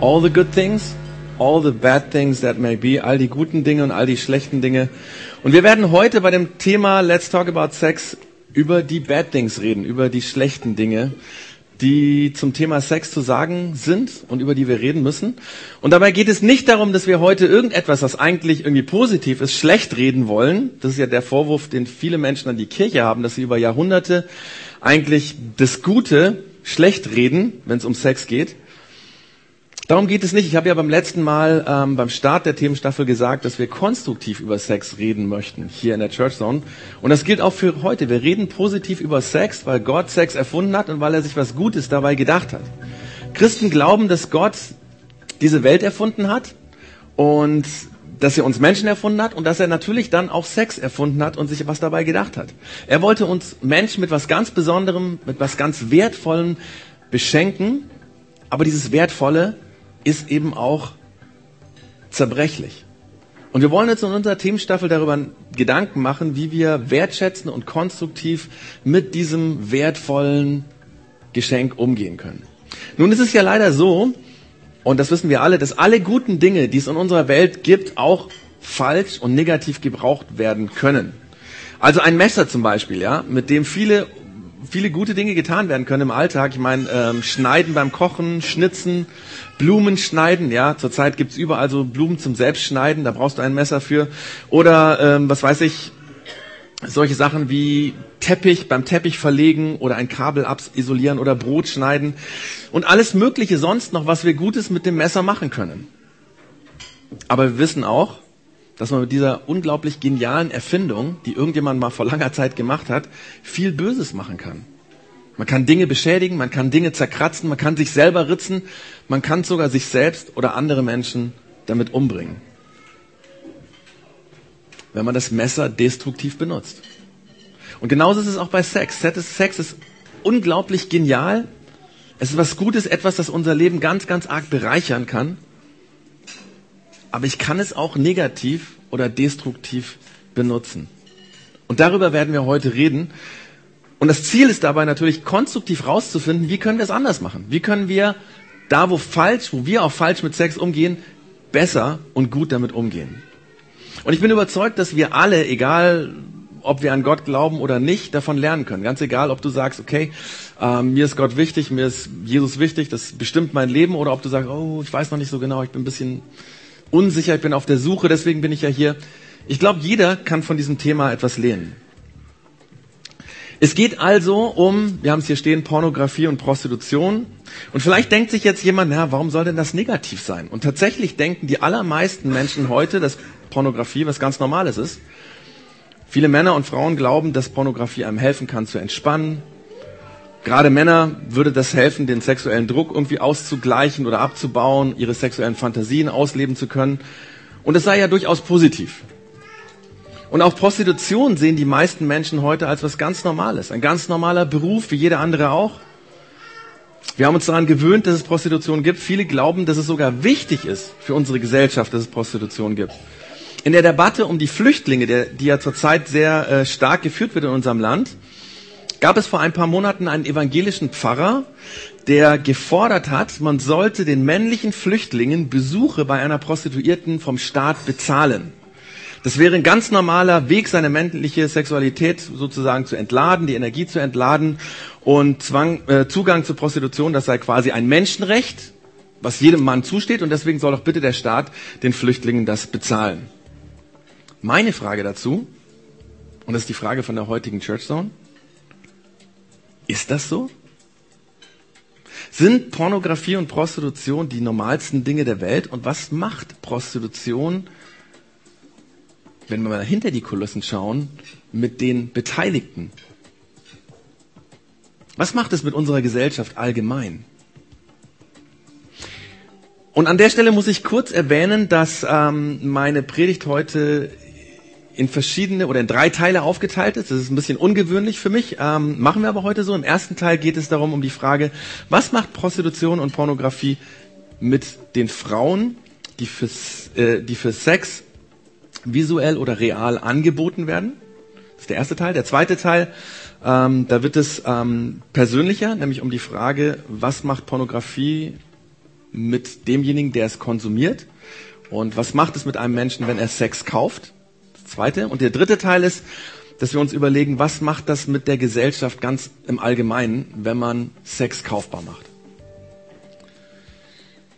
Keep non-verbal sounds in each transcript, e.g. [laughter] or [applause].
All the good things, all the bad things that may be, all die guten Dinge und all die schlechten Dinge. Und wir werden heute bei dem Thema Let's Talk About Sex über die Bad Things reden, über die schlechten Dinge, die zum Thema Sex zu sagen sind und über die wir reden müssen. Und dabei geht es nicht darum, dass wir heute irgendetwas, was eigentlich irgendwie positiv ist, schlecht reden wollen. Das ist ja der Vorwurf, den viele Menschen an die Kirche haben, dass sie über Jahrhunderte eigentlich das Gute schlecht reden, wenn es um Sex geht. Darum geht es nicht. Ich habe ja beim letzten Mal ähm, beim Start der Themenstaffel gesagt, dass wir konstruktiv über Sex reden möchten hier in der Church Zone. Und das gilt auch für heute. Wir reden positiv über Sex, weil Gott Sex erfunden hat und weil er sich was Gutes dabei gedacht hat. Christen glauben, dass Gott diese Welt erfunden hat und dass er uns Menschen erfunden hat und dass er natürlich dann auch Sex erfunden hat und sich was dabei gedacht hat. Er wollte uns Menschen mit was ganz Besonderem, mit was ganz Wertvollem beschenken, aber dieses Wertvolle ist eben auch zerbrechlich. Und wir wollen jetzt in unserer Themenstaffel darüber Gedanken machen, wie wir wertschätzen und konstruktiv mit diesem wertvollen Geschenk umgehen können. Nun ist es ja leider so, und das wissen wir alle, dass alle guten Dinge, die es in unserer Welt gibt, auch falsch und negativ gebraucht werden können. Also ein Messer zum Beispiel, ja, mit dem viele viele gute Dinge getan werden können im Alltag. Ich meine, ähm, schneiden beim Kochen, schnitzen, Blumen schneiden. Ja, zurzeit gibt's überall so Blumen zum Selbstschneiden. Da brauchst du ein Messer für. Oder ähm, was weiß ich, solche Sachen wie Teppich beim Teppich verlegen oder ein Kabel abisolieren oder Brot schneiden und alles Mögliche sonst noch, was wir Gutes mit dem Messer machen können. Aber wir wissen auch, dass man mit dieser unglaublich genialen Erfindung, die irgendjemand mal vor langer Zeit gemacht hat, viel Böses machen kann. Man kann Dinge beschädigen, man kann Dinge zerkratzen, man kann sich selber ritzen, man kann sogar sich selbst oder andere Menschen damit umbringen. Wenn man das Messer destruktiv benutzt. Und genauso ist es auch bei Sex. Sex ist unglaublich genial. Es ist was Gutes, etwas, das unser Leben ganz, ganz arg bereichern kann aber ich kann es auch negativ oder destruktiv benutzen. Und darüber werden wir heute reden. Und das Ziel ist dabei natürlich konstruktiv rauszufinden, wie können wir es anders machen? Wie können wir da, wo falsch, wo wir auch falsch mit Sex umgehen, besser und gut damit umgehen? Und ich bin überzeugt, dass wir alle, egal ob wir an Gott glauben oder nicht, davon lernen können. Ganz egal, ob du sagst, okay, äh, mir ist Gott wichtig, mir ist Jesus wichtig, das bestimmt mein Leben, oder ob du sagst, oh, ich weiß noch nicht so genau, ich bin ein bisschen unsicher, ich bin auf der Suche, deswegen bin ich ja hier. Ich glaube, jeder kann von diesem Thema etwas lernen. Es geht also um, wir haben es hier stehen, Pornografie und Prostitution. Und vielleicht denkt sich jetzt jemand, na, warum soll denn das negativ sein? Und tatsächlich denken die allermeisten Menschen heute, dass Pornografie was ganz Normales ist. Viele Männer und Frauen glauben, dass Pornografie einem helfen kann zu entspannen, Gerade Männer würde das helfen, den sexuellen Druck irgendwie auszugleichen oder abzubauen, ihre sexuellen Fantasien ausleben zu können. Und es sei ja durchaus positiv. Und auch Prostitution sehen die meisten Menschen heute als was ganz Normales. Ein ganz normaler Beruf, wie jeder andere auch. Wir haben uns daran gewöhnt, dass es Prostitution gibt. Viele glauben, dass es sogar wichtig ist für unsere Gesellschaft, dass es Prostitution gibt. In der Debatte um die Flüchtlinge, der, die ja zurzeit sehr äh, stark geführt wird in unserem Land, gab es vor ein paar Monaten einen evangelischen Pfarrer, der gefordert hat, man sollte den männlichen Flüchtlingen Besuche bei einer Prostituierten vom Staat bezahlen. Das wäre ein ganz normaler Weg, seine männliche Sexualität sozusagen zu entladen, die Energie zu entladen und Zwang, äh, Zugang zur Prostitution, das sei quasi ein Menschenrecht, was jedem Mann zusteht und deswegen soll doch bitte der Staat den Flüchtlingen das bezahlen. Meine Frage dazu, und das ist die Frage von der heutigen Church Zone, ist das so? Sind Pornografie und Prostitution die normalsten Dinge der Welt? Und was macht Prostitution, wenn wir mal hinter die Kulissen schauen, mit den Beteiligten? Was macht es mit unserer Gesellschaft allgemein? Und an der Stelle muss ich kurz erwähnen, dass ähm, meine Predigt heute in verschiedene oder in drei Teile aufgeteilt ist. Das ist ein bisschen ungewöhnlich für mich, ähm, machen wir aber heute so. Im ersten Teil geht es darum, um die Frage, was macht Prostitution und Pornografie mit den Frauen, die für, äh, die für Sex visuell oder real angeboten werden? Das ist der erste Teil. Der zweite Teil, ähm, da wird es ähm, persönlicher, nämlich um die Frage, was macht Pornografie mit demjenigen, der es konsumiert? Und was macht es mit einem Menschen, wenn er Sex kauft? Zweite. Und der dritte Teil ist, dass wir uns überlegen, was macht das mit der Gesellschaft ganz im Allgemeinen, wenn man Sex kaufbar macht.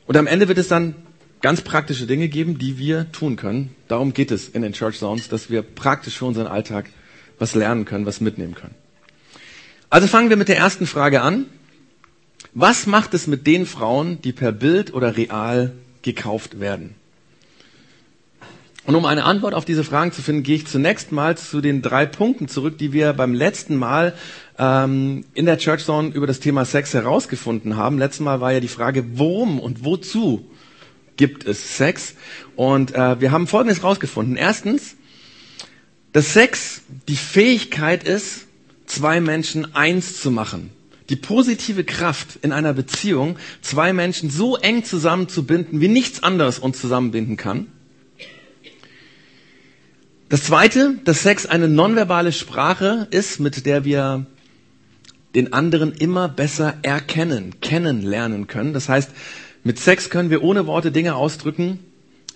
Und am Ende wird es dann ganz praktische Dinge geben, die wir tun können. Darum geht es in den Church Zones, dass wir praktisch für unseren Alltag was lernen können, was mitnehmen können. Also fangen wir mit der ersten Frage an. Was macht es mit den Frauen, die per Bild oder real gekauft werden? Und um eine Antwort auf diese Fragen zu finden, gehe ich zunächst mal zu den drei Punkten zurück, die wir beim letzten Mal ähm, in der Church Zone über das Thema Sex herausgefunden haben. Letztes Mal war ja die Frage, worum und wozu gibt es Sex? Und äh, wir haben Folgendes herausgefunden. Erstens, dass Sex die Fähigkeit ist, zwei Menschen eins zu machen. Die positive Kraft in einer Beziehung, zwei Menschen so eng zusammenzubinden, wie nichts anderes uns zusammenbinden kann. Das zweite, dass Sex eine nonverbale Sprache ist, mit der wir den anderen immer besser erkennen, kennenlernen können. Das heißt, mit Sex können wir ohne Worte Dinge ausdrücken,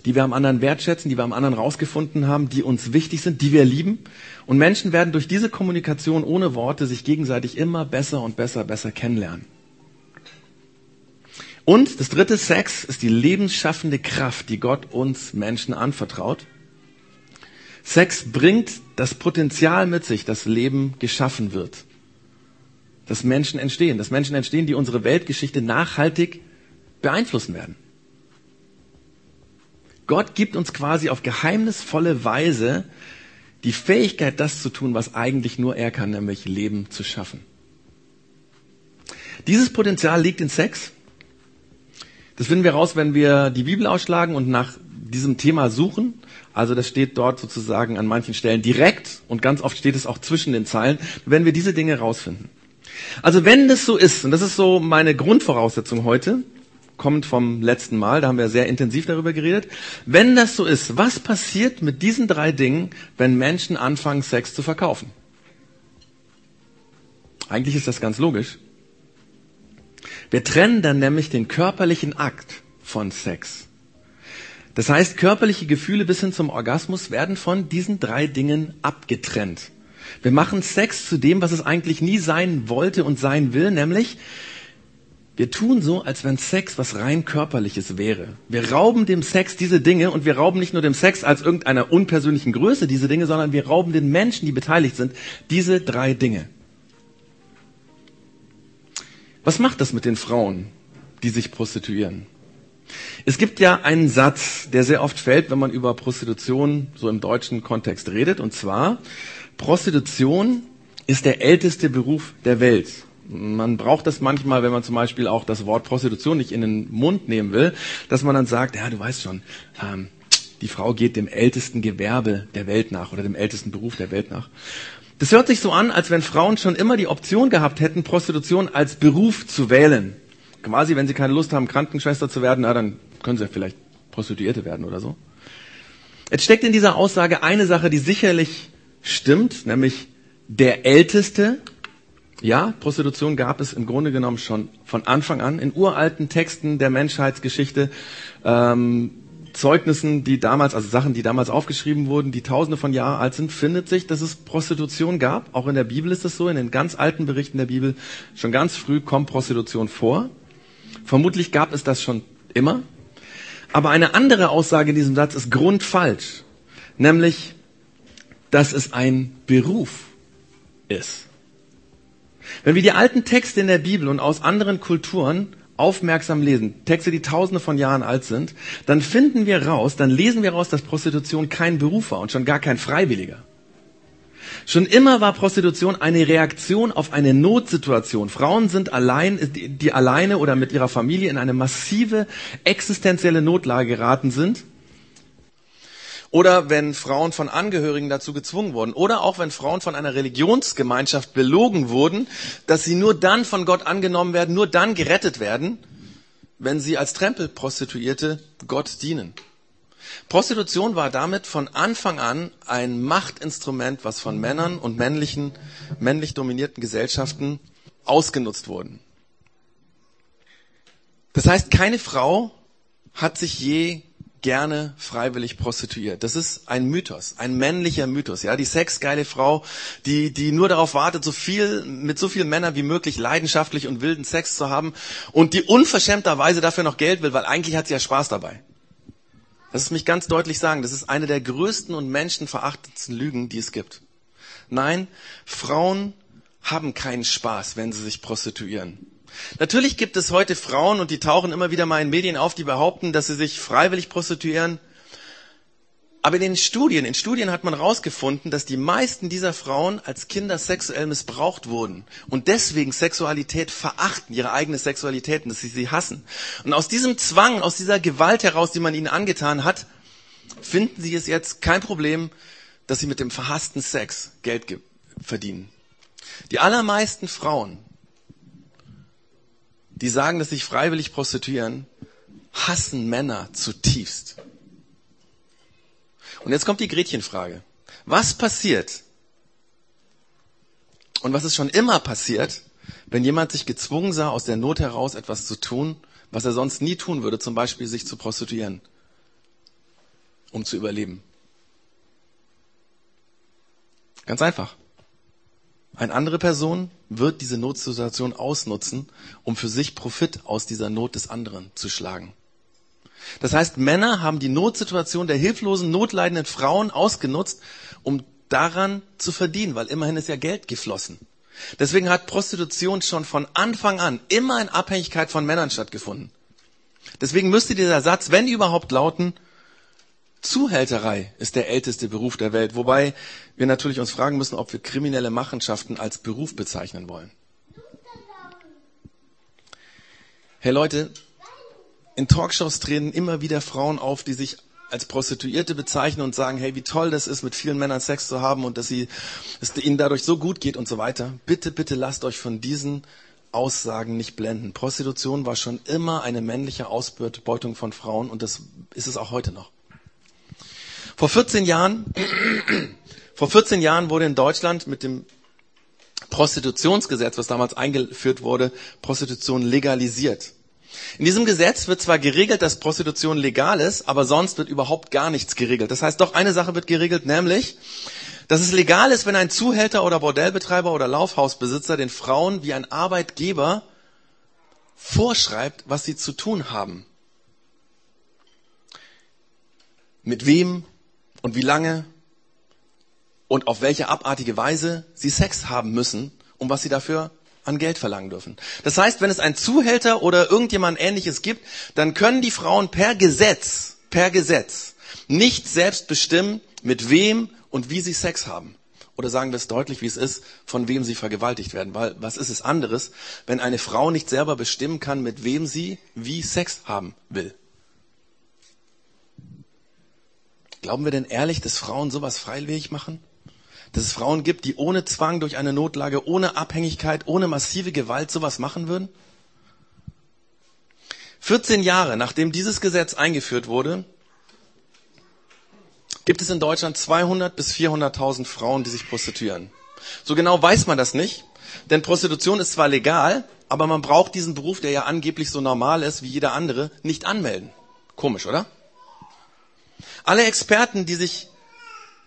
die wir am anderen wertschätzen, die wir am anderen rausgefunden haben, die uns wichtig sind, die wir lieben. Und Menschen werden durch diese Kommunikation ohne Worte sich gegenseitig immer besser und besser, besser kennenlernen. Und das dritte, Sex ist die lebensschaffende Kraft, die Gott uns Menschen anvertraut. Sex bringt das Potenzial mit sich, dass Leben geschaffen wird. Dass Menschen entstehen, dass Menschen entstehen, die unsere Weltgeschichte nachhaltig beeinflussen werden. Gott gibt uns quasi auf geheimnisvolle Weise die Fähigkeit, das zu tun, was eigentlich nur er kann, nämlich Leben zu schaffen. Dieses Potenzial liegt in Sex. Das finden wir raus, wenn wir die Bibel ausschlagen und nach diesem Thema suchen. Also das steht dort sozusagen an manchen Stellen direkt und ganz oft steht es auch zwischen den Zeilen, wenn wir diese Dinge rausfinden. Also wenn das so ist, und das ist so meine Grundvoraussetzung heute, kommt vom letzten Mal, da haben wir sehr intensiv darüber geredet. Wenn das so ist, was passiert mit diesen drei Dingen, wenn Menschen anfangen, Sex zu verkaufen? Eigentlich ist das ganz logisch. Wir trennen dann nämlich den körperlichen Akt von Sex. Das heißt, körperliche Gefühle bis hin zum Orgasmus werden von diesen drei Dingen abgetrennt. Wir machen Sex zu dem, was es eigentlich nie sein wollte und sein will, nämlich wir tun so, als wenn Sex was rein körperliches wäre. Wir rauben dem Sex diese Dinge und wir rauben nicht nur dem Sex als irgendeiner unpersönlichen Größe diese Dinge, sondern wir rauben den Menschen, die beteiligt sind, diese drei Dinge. Was macht das mit den Frauen, die sich prostituieren? Es gibt ja einen Satz, der sehr oft fällt, wenn man über Prostitution so im deutschen Kontext redet, und zwar, Prostitution ist der älteste Beruf der Welt. Man braucht das manchmal, wenn man zum Beispiel auch das Wort Prostitution nicht in den Mund nehmen will, dass man dann sagt, ja, du weißt schon, ähm, die Frau geht dem ältesten Gewerbe der Welt nach oder dem ältesten Beruf der Welt nach. Das hört sich so an, als wenn Frauen schon immer die Option gehabt hätten, Prostitution als Beruf zu wählen. Quasi, wenn sie keine Lust haben, Krankenschwester zu werden, na, dann können sie vielleicht Prostituierte werden oder so. Jetzt steckt in dieser Aussage eine Sache, die sicherlich stimmt, nämlich der Älteste ja, Prostitution gab es im Grunde genommen schon von Anfang an in uralten Texten der Menschheitsgeschichte, ähm, Zeugnissen, die damals, also Sachen, die damals aufgeschrieben wurden, die tausende von Jahren alt sind, findet sich, dass es Prostitution gab. Auch in der Bibel ist es so, in den ganz alten Berichten der Bibel, schon ganz früh kommt Prostitution vor. Vermutlich gab es das schon immer. Aber eine andere Aussage in diesem Satz ist grundfalsch. Nämlich, dass es ein Beruf ist. Wenn wir die alten Texte in der Bibel und aus anderen Kulturen aufmerksam lesen, Texte, die tausende von Jahren alt sind, dann finden wir raus, dann lesen wir raus, dass Prostitution kein Beruf war und schon gar kein Freiwilliger. Schon immer war Prostitution eine Reaktion auf eine Notsituation. Frauen sind allein, die alleine oder mit ihrer Familie in eine massive existenzielle Notlage geraten sind oder wenn Frauen von Angehörigen dazu gezwungen wurden. Oder auch wenn Frauen von einer Religionsgemeinschaft belogen wurden, dass sie nur dann von Gott angenommen werden, nur dann gerettet werden, wenn sie als Trempelprostituierte Gott dienen. Prostitution war damit von Anfang an ein Machtinstrument, was von Männern und männlichen, männlich dominierten Gesellschaften ausgenutzt wurden. Das heißt, keine Frau hat sich je gerne freiwillig prostituiert. Das ist ein Mythos, ein männlicher Mythos. Ja, die sexgeile Frau, die die nur darauf wartet, so viel mit so vielen Männern wie möglich leidenschaftlich und wilden Sex zu haben und die unverschämterweise dafür noch Geld will, weil eigentlich hat sie ja Spaß dabei. Das ist mich ganz deutlich sagen. Das ist eine der größten und menschenverachtendsten Lügen, die es gibt. Nein, Frauen haben keinen Spaß, wenn sie sich prostituieren. Natürlich gibt es heute Frauen, und die tauchen immer wieder mal in Medien auf, die behaupten, dass sie sich freiwillig prostituieren. Aber in den Studien, in Studien hat man herausgefunden, dass die meisten dieser Frauen als Kinder sexuell missbraucht wurden und deswegen Sexualität verachten, ihre eigene Sexualität, dass sie sie hassen. Und aus diesem Zwang, aus dieser Gewalt heraus, die man ihnen angetan hat, finden sie es jetzt kein Problem, dass sie mit dem verhassten Sex Geld verdienen. Die allermeisten Frauen, die sagen, dass sich freiwillig prostituieren, hassen Männer zutiefst. Und jetzt kommt die Gretchenfrage. Was passiert? Und was ist schon immer passiert, wenn jemand sich gezwungen sah, aus der Not heraus etwas zu tun, was er sonst nie tun würde, zum Beispiel sich zu prostituieren, um zu überleben? Ganz einfach. Eine andere Person wird diese Notsituation ausnutzen, um für sich Profit aus dieser Not des anderen zu schlagen. Das heißt, Männer haben die Notsituation der hilflosen, notleidenden Frauen ausgenutzt, um daran zu verdienen, weil immerhin ist ja Geld geflossen. Deswegen hat Prostitution schon von Anfang an immer in Abhängigkeit von Männern stattgefunden. Deswegen müsste dieser Satz, wenn überhaupt, lauten, Zuhälterei ist der älteste Beruf der Welt, wobei wir natürlich uns fragen müssen, ob wir kriminelle Machenschaften als Beruf bezeichnen wollen. Hey Leute, in Talkshows treten immer wieder Frauen auf, die sich als Prostituierte bezeichnen und sagen, hey, wie toll das ist, mit vielen Männern Sex zu haben und dass sie, es ihnen dadurch so gut geht und so weiter. Bitte, bitte lasst euch von diesen Aussagen nicht blenden. Prostitution war schon immer eine männliche Ausbeutung von Frauen und das ist es auch heute noch. Vor 14 Jahren, [clears throat] vor 14 Jahren wurde in Deutschland mit dem Prostitutionsgesetz, was damals eingeführt wurde, Prostitution legalisiert. In diesem Gesetz wird zwar geregelt, dass Prostitution legal ist, aber sonst wird überhaupt gar nichts geregelt. Das heißt, doch eine Sache wird geregelt, nämlich, dass es legal ist, wenn ein Zuhälter oder Bordellbetreiber oder Laufhausbesitzer den Frauen wie ein Arbeitgeber vorschreibt, was sie zu tun haben. Mit wem und wie lange und auf welche abartige Weise sie Sex haben müssen und was sie dafür an Geld verlangen dürfen. Das heißt, wenn es einen Zuhälter oder irgendjemand ähnliches gibt, dann können die Frauen per Gesetz, per Gesetz nicht selbst bestimmen, mit wem und wie sie Sex haben. Oder sagen wir es deutlich, wie es ist, von wem sie vergewaltigt werden. Weil was ist es anderes, wenn eine Frau nicht selber bestimmen kann, mit wem sie wie Sex haben will? Glauben wir denn ehrlich, dass Frauen sowas freiwillig machen? Dass es Frauen gibt, die ohne Zwang durch eine Notlage, ohne Abhängigkeit, ohne massive Gewalt sowas machen würden? 14 Jahre nachdem dieses Gesetz eingeführt wurde, gibt es in Deutschland 200 bis 400.000 Frauen, die sich prostituieren. So genau weiß man das nicht, denn Prostitution ist zwar legal, aber man braucht diesen Beruf, der ja angeblich so normal ist wie jeder andere, nicht anmelden. Komisch, oder? Alle Experten, die sich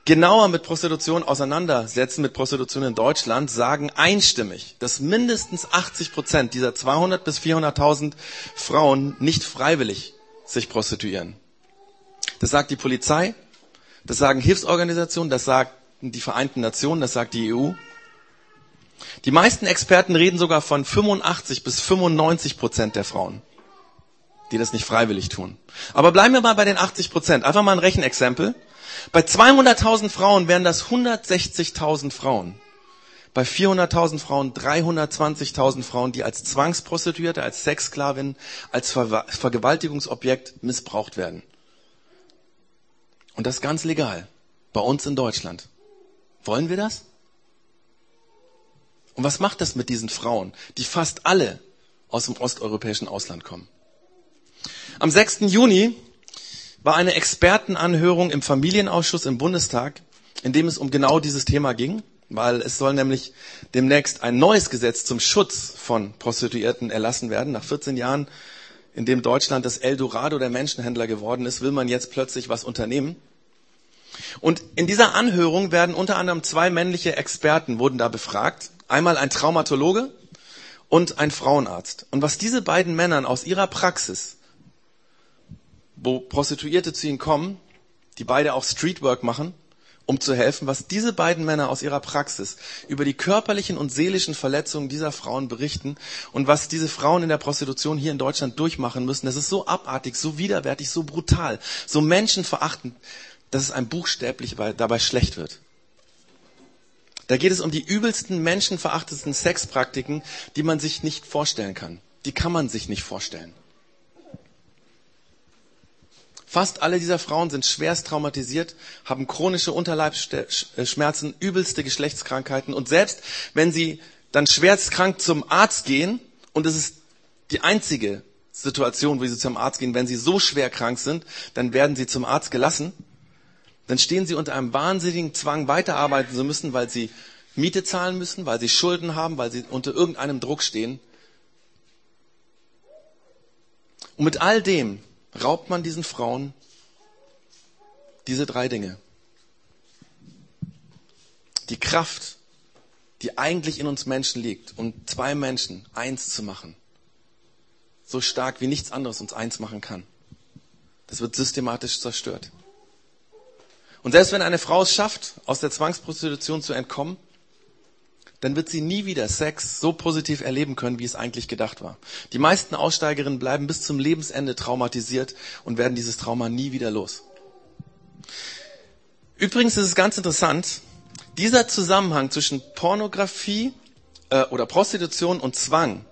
genauer mit Prostitution auseinandersetzen, mit Prostitution in Deutschland, sagen einstimmig, dass mindestens 80 Prozent dieser 200 bis 400.000 Frauen nicht freiwillig sich prostituieren. Das sagt die Polizei, das sagen Hilfsorganisationen, das sagen die Vereinten Nationen, das sagt die EU. Die meisten Experten reden sogar von 85 bis 95 Prozent der Frauen, die das nicht freiwillig tun. Aber bleiben wir mal bei den 80 Prozent. Einfach mal ein Rechenexempel. Bei 200.000 Frauen wären das 160.000 Frauen. Bei 400.000 Frauen 320.000 Frauen, die als Zwangsprostituierte, als Sexsklavin, als Ver Vergewaltigungsobjekt missbraucht werden. Und das ganz legal. Bei uns in Deutschland. Wollen wir das? Und was macht das mit diesen Frauen, die fast alle aus dem osteuropäischen Ausland kommen? Am 6. Juni war eine Expertenanhörung im Familienausschuss im Bundestag, in dem es um genau dieses Thema ging, weil es soll nämlich demnächst ein neues Gesetz zum Schutz von Prostituierten erlassen werden. Nach 14 Jahren, in dem Deutschland das Eldorado der Menschenhändler geworden ist, will man jetzt plötzlich was unternehmen. Und in dieser Anhörung werden unter anderem zwei männliche Experten wurden da befragt. Einmal ein Traumatologe und ein Frauenarzt. Und was diese beiden Männern aus ihrer Praxis, wo Prostituierte zu ihnen kommen, die beide auch Streetwork machen, um zu helfen, was diese beiden Männer aus ihrer Praxis über die körperlichen und seelischen Verletzungen dieser Frauen berichten und was diese Frauen in der Prostitution hier in Deutschland durchmachen müssen, das ist so abartig, so widerwärtig, so brutal, so menschenverachtend, dass es einem buchstäblich dabei schlecht wird. Da geht es um die übelsten, menschenverachtetsten Sexpraktiken, die man sich nicht vorstellen kann. Die kann man sich nicht vorstellen. Fast alle dieser Frauen sind schwerst traumatisiert, haben chronische Unterleibsschmerzen, übelste Geschlechtskrankheiten und selbst wenn sie dann schwerst krank zum Arzt gehen und es ist die einzige Situation, wo sie zum Arzt gehen, wenn sie so schwer krank sind, dann werden sie zum Arzt gelassen dann stehen sie unter einem wahnsinnigen Zwang, weiterarbeiten zu müssen, weil sie Miete zahlen müssen, weil sie Schulden haben, weil sie unter irgendeinem Druck stehen. Und mit all dem raubt man diesen Frauen diese drei Dinge. Die Kraft, die eigentlich in uns Menschen liegt, um zwei Menschen eins zu machen. So stark wie nichts anderes uns eins machen kann. Das wird systematisch zerstört. Und selbst wenn eine Frau es schafft, aus der Zwangsprostitution zu entkommen, dann wird sie nie wieder Sex so positiv erleben können, wie es eigentlich gedacht war. Die meisten Aussteigerinnen bleiben bis zum Lebensende traumatisiert und werden dieses Trauma nie wieder los. Übrigens ist es ganz interessant, dieser Zusammenhang zwischen Pornografie äh, oder Prostitution und Zwang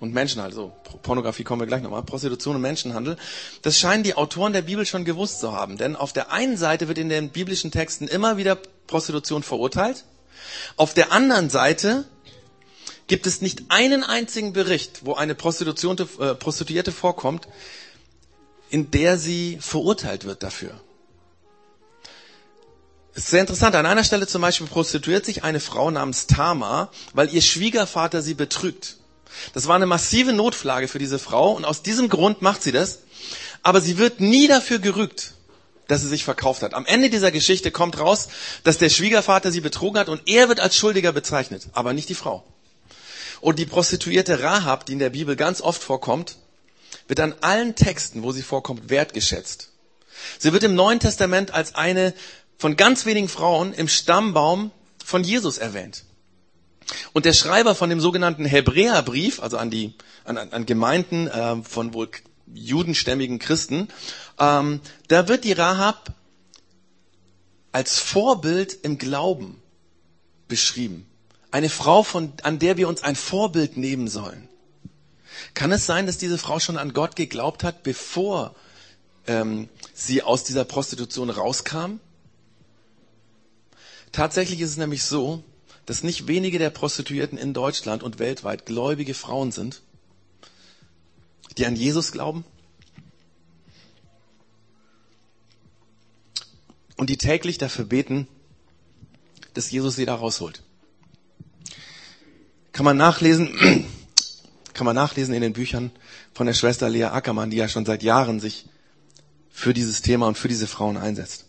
und Menschenhandel, so Pornografie kommen wir gleich nochmal, Prostitution und Menschenhandel, das scheinen die Autoren der Bibel schon gewusst zu haben. Denn auf der einen Seite wird in den biblischen Texten immer wieder Prostitution verurteilt, auf der anderen Seite gibt es nicht einen einzigen Bericht, wo eine Prostituierte, äh, Prostituierte vorkommt, in der sie verurteilt wird dafür. Es ist sehr interessant. An einer Stelle zum Beispiel prostituiert sich eine Frau namens Tama, weil ihr Schwiegervater sie betrügt. Das war eine massive Notflage für diese Frau und aus diesem Grund macht sie das. Aber sie wird nie dafür gerügt, dass sie sich verkauft hat. Am Ende dieser Geschichte kommt raus, dass der Schwiegervater sie betrogen hat und er wird als Schuldiger bezeichnet, aber nicht die Frau. Und die Prostituierte Rahab, die in der Bibel ganz oft vorkommt, wird an allen Texten, wo sie vorkommt, wertgeschätzt. Sie wird im Neuen Testament als eine von ganz wenigen Frauen im Stammbaum von Jesus erwähnt. Und der Schreiber von dem sogenannten Hebräerbrief, also an die an, an Gemeinden äh, von wohl judenstämmigen Christen, ähm, da wird die Rahab als Vorbild im Glauben beschrieben. Eine Frau, von, an der wir uns ein Vorbild nehmen sollen. Kann es sein, dass diese Frau schon an Gott geglaubt hat, bevor ähm, sie aus dieser Prostitution rauskam? Tatsächlich ist es nämlich so, dass nicht wenige der Prostituierten in Deutschland und weltweit gläubige Frauen sind, die an Jesus glauben und die täglich dafür beten, dass Jesus sie da rausholt. Kann man nachlesen, [clears throat] kann man nachlesen in den Büchern von der Schwester Lea Ackermann, die ja schon seit Jahren sich für dieses Thema und für diese Frauen einsetzt.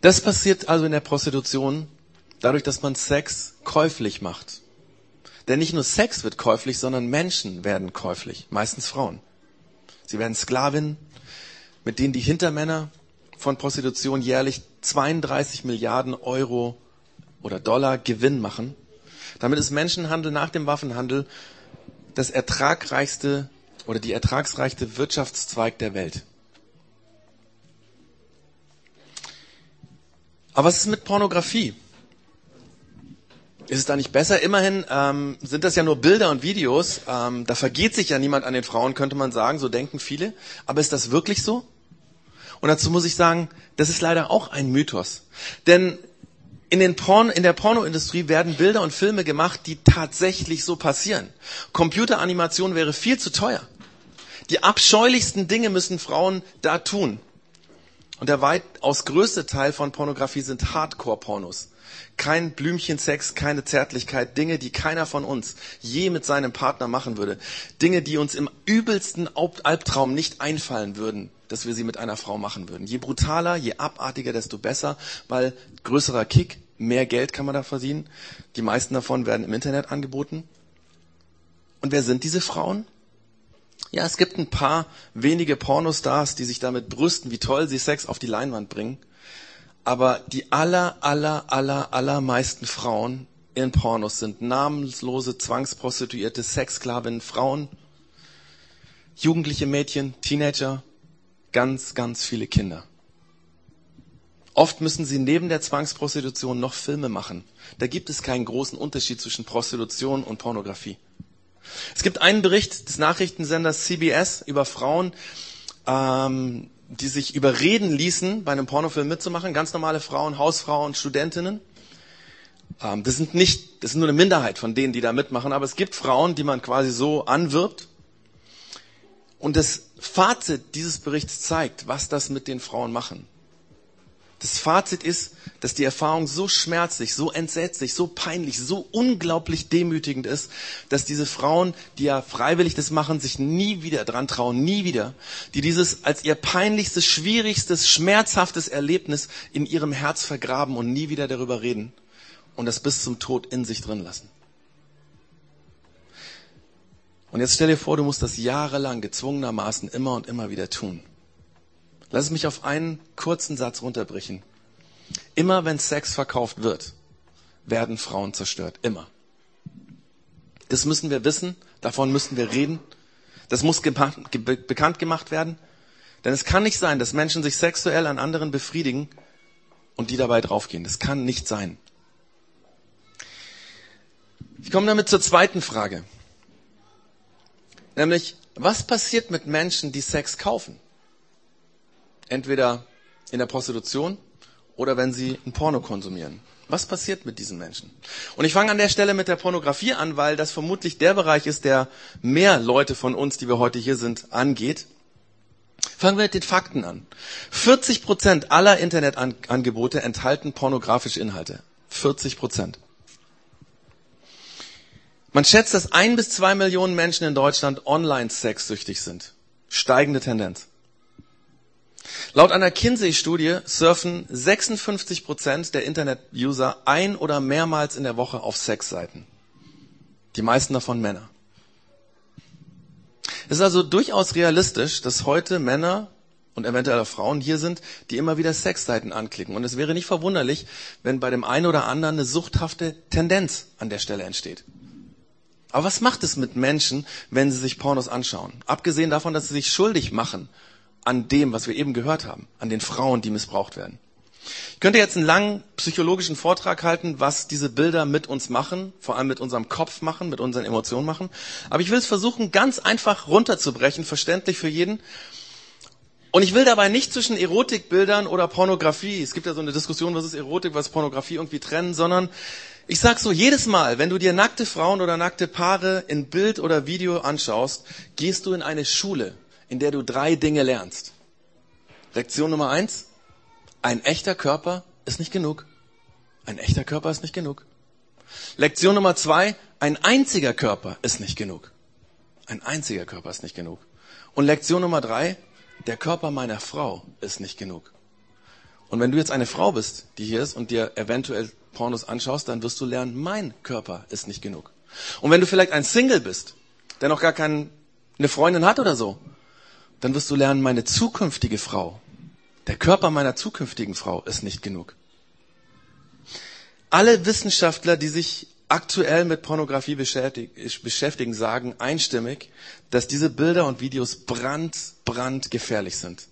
Das passiert also in der Prostitution dadurch, dass man Sex käuflich macht. Denn nicht nur Sex wird käuflich, sondern Menschen werden käuflich, meistens Frauen. Sie werden Sklavinnen, mit denen die Hintermänner von Prostitution jährlich 32 Milliarden Euro oder Dollar Gewinn machen. Damit ist Menschenhandel nach dem Waffenhandel das ertragreichste oder die ertragsreichste Wirtschaftszweig der Welt. Aber was ist mit Pornografie? Ist es da nicht besser? Immerhin ähm, sind das ja nur Bilder und Videos. Ähm, da vergeht sich ja niemand an den Frauen, könnte man sagen. So denken viele. Aber ist das wirklich so? Und dazu muss ich sagen, das ist leider auch ein Mythos. Denn in, den Porn, in der Pornoindustrie werden Bilder und Filme gemacht, die tatsächlich so passieren. Computeranimation wäre viel zu teuer. Die abscheulichsten Dinge müssen Frauen da tun. Und der weitaus größte Teil von Pornografie sind Hardcore-Pornos. Kein Blümchensex, keine Zärtlichkeit, Dinge, die keiner von uns je mit seinem Partner machen würde. Dinge, die uns im übelsten Albtraum nicht einfallen würden, dass wir sie mit einer Frau machen würden. Je brutaler, je abartiger, desto besser, weil größerer Kick, mehr Geld kann man da verdienen. Die meisten davon werden im Internet angeboten. Und wer sind diese Frauen? Ja, es gibt ein paar wenige Pornostars, die sich damit brüsten, wie toll sie Sex auf die Leinwand bringen. Aber die aller, aller, aller, allermeisten Frauen in Pornos sind namenlose, zwangsprostituierte Sexsklavinnen, Frauen, jugendliche Mädchen, Teenager, ganz, ganz viele Kinder. Oft müssen sie neben der Zwangsprostitution noch Filme machen. Da gibt es keinen großen Unterschied zwischen Prostitution und Pornografie. Es gibt einen Bericht des Nachrichtensenders CBS über Frauen, ähm, die sich überreden ließen, bei einem Pornofilm mitzumachen. Ganz normale Frauen, Hausfrauen, Studentinnen. Ähm, das sind nicht, das sind nur eine Minderheit von denen, die da mitmachen, aber es gibt Frauen, die man quasi so anwirbt. Und das Fazit dieses Berichts zeigt, was das mit den Frauen machen. Das Fazit ist, dass die Erfahrung so schmerzlich, so entsetzlich, so peinlich, so unglaublich demütigend ist, dass diese Frauen, die ja freiwillig das machen, sich nie wieder dran trauen, nie wieder, die dieses als ihr peinlichstes, schwierigstes, schmerzhaftes Erlebnis in ihrem Herz vergraben und nie wieder darüber reden und das bis zum Tod in sich drin lassen. Und jetzt stell dir vor, du musst das jahrelang gezwungenermaßen immer und immer wieder tun. Lass es mich auf einen kurzen Satz runterbrechen. Immer wenn Sex verkauft wird, werden Frauen zerstört. Immer. Das müssen wir wissen, davon müssen wir reden. Das muss bekannt gemacht werden. Denn es kann nicht sein, dass Menschen sich sexuell an anderen befriedigen und die dabei draufgehen. Das kann nicht sein. Ich komme damit zur zweiten Frage. Nämlich, was passiert mit Menschen, die Sex kaufen? Entweder in der Prostitution oder wenn sie ein Porno konsumieren. Was passiert mit diesen Menschen? Und ich fange an der Stelle mit der Pornografie an, weil das vermutlich der Bereich ist, der mehr Leute von uns, die wir heute hier sind, angeht. Fangen wir mit den Fakten an. 40 Prozent aller Internetangebote enthalten pornografische Inhalte. 40 Prozent. Man schätzt, dass ein bis zwei Millionen Menschen in Deutschland online sexsüchtig sind. Steigende Tendenz. Laut einer Kinsey-Studie surfen 56 Prozent der Internet-User ein oder mehrmals in der Woche auf Sexseiten. Die meisten davon Männer. Es ist also durchaus realistisch, dass heute Männer und eventuell auch Frauen hier sind, die immer wieder Sexseiten anklicken. Und es wäre nicht verwunderlich, wenn bei dem einen oder anderen eine suchthafte Tendenz an der Stelle entsteht. Aber was macht es mit Menschen, wenn sie sich Pornos anschauen? Abgesehen davon, dass sie sich schuldig machen an dem, was wir eben gehört haben, an den Frauen, die missbraucht werden. Ich könnte jetzt einen langen psychologischen Vortrag halten, was diese Bilder mit uns machen, vor allem mit unserem Kopf machen, mit unseren Emotionen machen. Aber ich will es versuchen, ganz einfach runterzubrechen, verständlich für jeden. Und ich will dabei nicht zwischen Erotikbildern oder Pornografie, es gibt ja so eine Diskussion, was ist Erotik, was ist Pornografie, irgendwie trennen, sondern ich sag so, jedes Mal, wenn du dir nackte Frauen oder nackte Paare in Bild oder Video anschaust, gehst du in eine Schule in der du drei Dinge lernst. Lektion Nummer eins, ein echter Körper ist nicht genug. Ein echter Körper ist nicht genug. Lektion Nummer zwei, ein einziger Körper ist nicht genug. Ein einziger Körper ist nicht genug. Und Lektion Nummer drei, der Körper meiner Frau ist nicht genug. Und wenn du jetzt eine Frau bist, die hier ist und dir eventuell Pornos anschaust, dann wirst du lernen, mein Körper ist nicht genug. Und wenn du vielleicht ein Single bist, der noch gar keine Freundin hat oder so, dann wirst du lernen, meine zukünftige Frau, der Körper meiner zukünftigen Frau ist nicht genug. Alle Wissenschaftler, die sich aktuell mit Pornografie beschäftigen, sagen einstimmig, dass diese Bilder und Videos brand, brandgefährlich sind.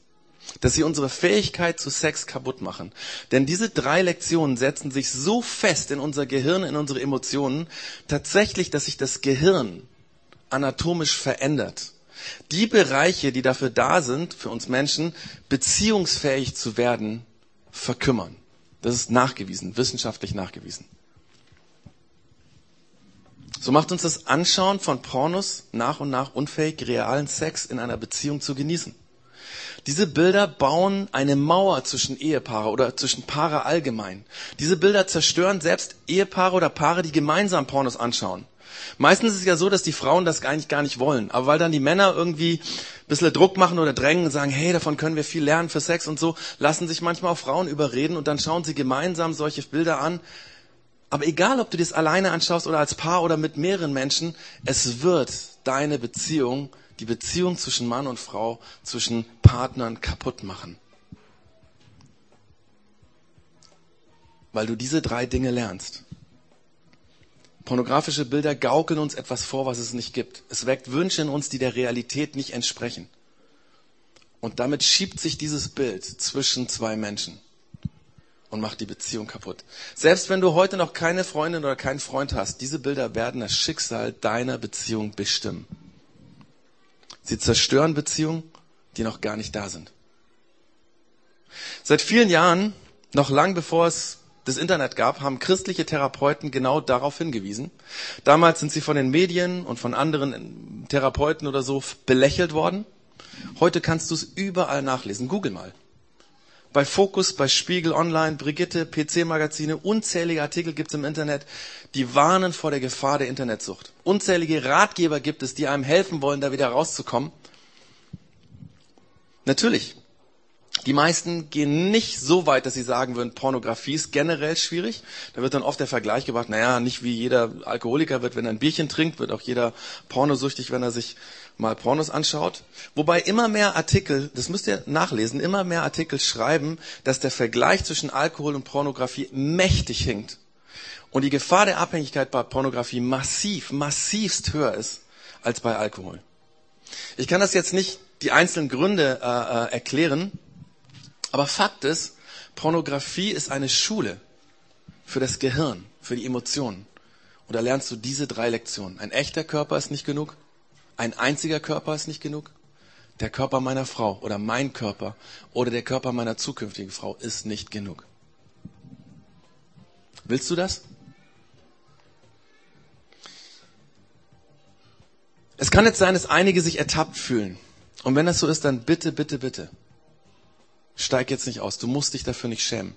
Dass sie unsere Fähigkeit zu Sex kaputt machen. Denn diese drei Lektionen setzen sich so fest in unser Gehirn, in unsere Emotionen, tatsächlich, dass sich das Gehirn anatomisch verändert die Bereiche, die dafür da sind, für uns Menschen, beziehungsfähig zu werden, verkümmern. Das ist nachgewiesen, wissenschaftlich nachgewiesen. So macht uns das Anschauen von Pornos nach und nach unfähig, realen Sex in einer Beziehung zu genießen. Diese Bilder bauen eine Mauer zwischen Ehepaare oder zwischen Paare allgemein. Diese Bilder zerstören selbst Ehepaare oder Paare, die gemeinsam Pornos anschauen. Meistens ist es ja so, dass die Frauen das eigentlich gar nicht wollen. Aber weil dann die Männer irgendwie ein bisschen Druck machen oder drängen und sagen, hey, davon können wir viel lernen für Sex und so, lassen sich manchmal auch Frauen überreden und dann schauen sie gemeinsam solche Bilder an. Aber egal, ob du das alleine anschaust oder als Paar oder mit mehreren Menschen, es wird deine Beziehung, die Beziehung zwischen Mann und Frau, zwischen Partnern kaputt machen. Weil du diese drei Dinge lernst. Pornografische Bilder gaukeln uns etwas vor, was es nicht gibt. Es weckt Wünsche in uns, die der Realität nicht entsprechen. Und damit schiebt sich dieses Bild zwischen zwei Menschen und macht die Beziehung kaputt. Selbst wenn du heute noch keine Freundin oder keinen Freund hast, diese Bilder werden das Schicksal deiner Beziehung bestimmen. Sie zerstören Beziehungen, die noch gar nicht da sind. Seit vielen Jahren, noch lang bevor es das Internet gab, haben christliche Therapeuten genau darauf hingewiesen. Damals sind sie von den Medien und von anderen Therapeuten oder so belächelt worden. Heute kannst du es überall nachlesen. Google mal. Bei Focus, bei Spiegel Online, Brigitte, PC-Magazine, unzählige Artikel gibt es im Internet, die warnen vor der Gefahr der Internetsucht. Unzählige Ratgeber gibt es, die einem helfen wollen, da wieder rauszukommen. Natürlich, die meisten gehen nicht so weit, dass sie sagen würden, Pornografie ist generell schwierig. Da wird dann oft der Vergleich gebracht, naja, nicht wie jeder Alkoholiker wird, wenn er ein Bierchen trinkt, wird auch jeder pornosüchtig, wenn er sich mal Pornos anschaut. Wobei immer mehr Artikel, das müsst ihr nachlesen, immer mehr Artikel schreiben, dass der Vergleich zwischen Alkohol und Pornografie mächtig hinkt. Und die Gefahr der Abhängigkeit bei Pornografie massiv, massivst höher ist als bei Alkohol. Ich kann das jetzt nicht die einzelnen Gründe äh, äh erklären, aber Fakt ist, Pornografie ist eine Schule für das Gehirn, für die Emotionen. Und da lernst du diese drei Lektionen. Ein echter Körper ist nicht genug. Ein einziger Körper ist nicht genug. Der Körper meiner Frau oder mein Körper oder der Körper meiner zukünftigen Frau ist nicht genug. Willst du das? Es kann jetzt sein, dass einige sich ertappt fühlen. Und wenn das so ist, dann bitte, bitte, bitte steig jetzt nicht aus. Du musst dich dafür nicht schämen.